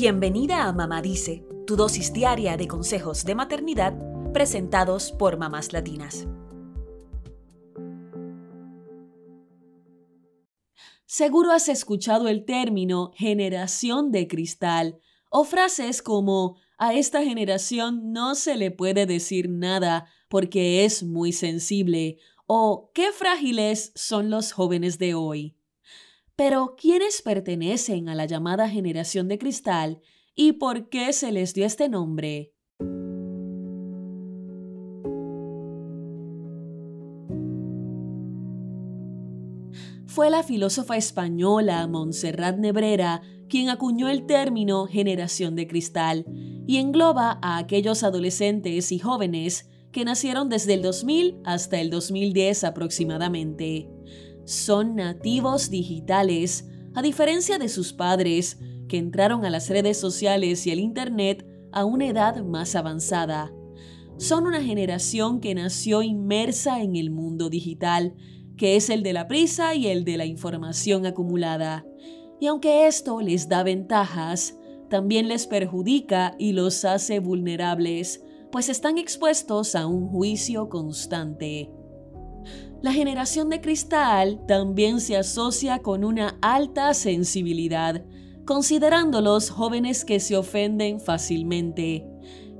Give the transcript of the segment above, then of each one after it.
Bienvenida a Mamá Dice, tu dosis diaria de consejos de maternidad presentados por mamás latinas. Seguro has escuchado el término generación de cristal o frases como a esta generación no se le puede decir nada porque es muy sensible o qué frágiles son los jóvenes de hoy. Pero, ¿quiénes pertenecen a la llamada generación de cristal y por qué se les dio este nombre? Fue la filósofa española Montserrat Nebrera quien acuñó el término generación de cristal y engloba a aquellos adolescentes y jóvenes que nacieron desde el 2000 hasta el 2010 aproximadamente son nativos digitales, a diferencia de sus padres, que entraron a las redes sociales y el Internet a una edad más avanzada. Son una generación que nació inmersa en el mundo digital, que es el de la prisa y el de la información acumulada. Y aunque esto les da ventajas, también les perjudica y los hace vulnerables, pues están expuestos a un juicio constante. La generación de cristal también se asocia con una alta sensibilidad, considerándolos jóvenes que se ofenden fácilmente.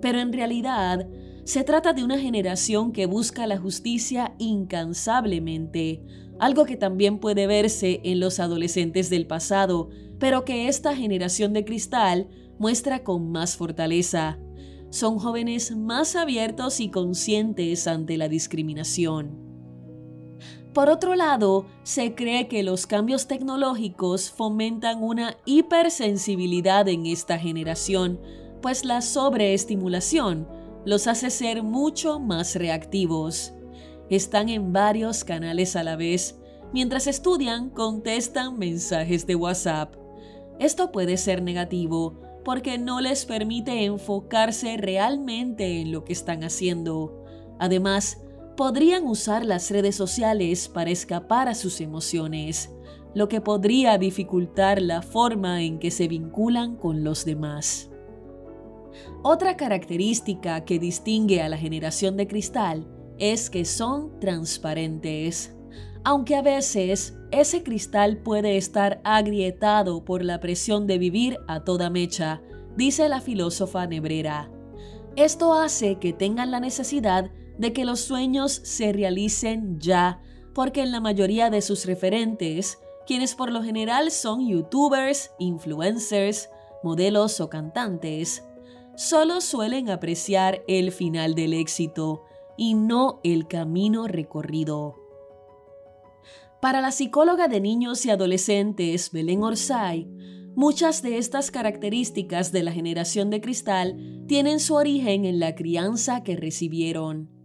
Pero en realidad, se trata de una generación que busca la justicia incansablemente, algo que también puede verse en los adolescentes del pasado, pero que esta generación de cristal muestra con más fortaleza. Son jóvenes más abiertos y conscientes ante la discriminación. Por otro lado, se cree que los cambios tecnológicos fomentan una hipersensibilidad en esta generación, pues la sobreestimulación los hace ser mucho más reactivos. Están en varios canales a la vez. Mientras estudian, contestan mensajes de WhatsApp. Esto puede ser negativo porque no les permite enfocarse realmente en lo que están haciendo. Además, podrían usar las redes sociales para escapar a sus emociones, lo que podría dificultar la forma en que se vinculan con los demás. Otra característica que distingue a la generación de cristal es que son transparentes, aunque a veces ese cristal puede estar agrietado por la presión de vivir a toda mecha, dice la filósofa Nebrera. Esto hace que tengan la necesidad de que los sueños se realicen ya, porque en la mayoría de sus referentes, quienes por lo general son youtubers, influencers, modelos o cantantes, solo suelen apreciar el final del éxito y no el camino recorrido. Para la psicóloga de niños y adolescentes Belén Orsay, muchas de estas características de la generación de cristal tienen su origen en la crianza que recibieron.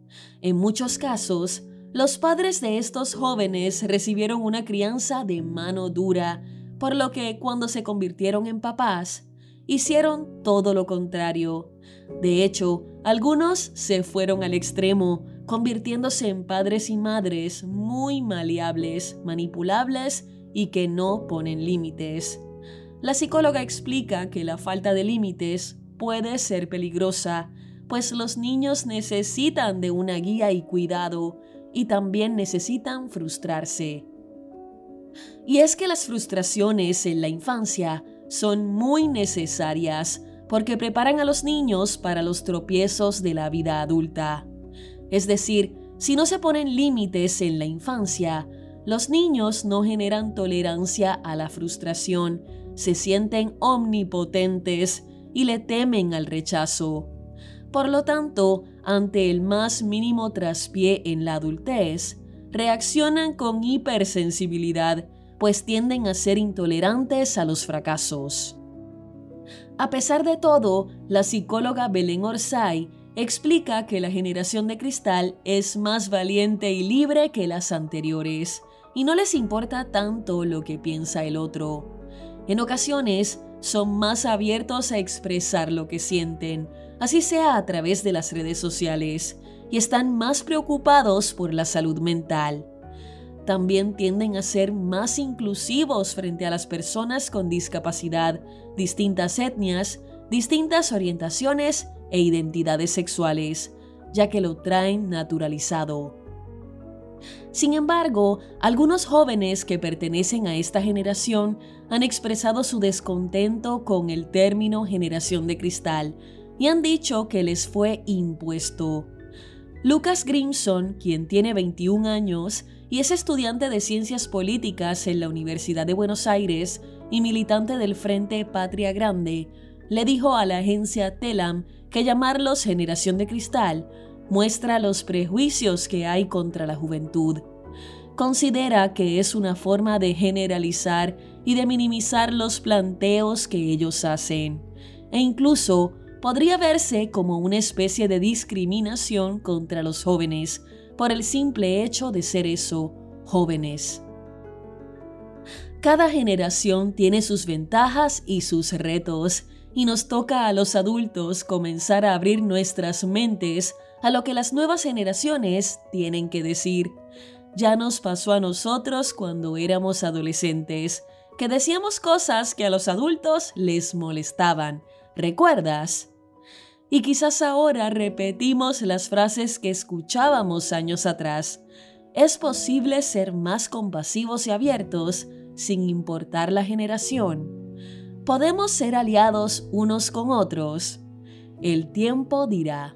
En muchos casos, los padres de estos jóvenes recibieron una crianza de mano dura, por lo que cuando se convirtieron en papás, hicieron todo lo contrario. De hecho, algunos se fueron al extremo, convirtiéndose en padres y madres muy maleables, manipulables y que no ponen límites. La psicóloga explica que la falta de límites puede ser peligrosa, pues los niños necesitan de una guía y cuidado y también necesitan frustrarse. Y es que las frustraciones en la infancia son muy necesarias porque preparan a los niños para los tropiezos de la vida adulta. Es decir, si no se ponen límites en la infancia, los niños no generan tolerancia a la frustración, se sienten omnipotentes y le temen al rechazo. Por lo tanto, ante el más mínimo traspié en la adultez, reaccionan con hipersensibilidad, pues tienden a ser intolerantes a los fracasos. A pesar de todo, la psicóloga Belén Orsay explica que la generación de cristal es más valiente y libre que las anteriores, y no les importa tanto lo que piensa el otro. En ocasiones, son más abiertos a expresar lo que sienten, así sea a través de las redes sociales, y están más preocupados por la salud mental. también tienden a ser más inclusivos frente a las personas con discapacidad, distintas etnias, distintas orientaciones e identidades sexuales, ya que lo traen naturalizado. Sin embargo, algunos jóvenes que pertenecen a esta generación han expresado su descontento con el término generación de cristal y han dicho que les fue impuesto. Lucas Grimson, quien tiene 21 años y es estudiante de ciencias políticas en la Universidad de Buenos Aires y militante del Frente Patria Grande, le dijo a la agencia Telam que llamarlos generación de cristal muestra los prejuicios que hay contra la juventud. Considera que es una forma de generalizar y de minimizar los planteos que ellos hacen, e incluso podría verse como una especie de discriminación contra los jóvenes por el simple hecho de ser eso, jóvenes. Cada generación tiene sus ventajas y sus retos, y nos toca a los adultos comenzar a abrir nuestras mentes a lo que las nuevas generaciones tienen que decir. Ya nos pasó a nosotros cuando éramos adolescentes, que decíamos cosas que a los adultos les molestaban. ¿Recuerdas? Y quizás ahora repetimos las frases que escuchábamos años atrás. Es posible ser más compasivos y abiertos sin importar la generación podemos ser aliados unos con otros. El tiempo dirá.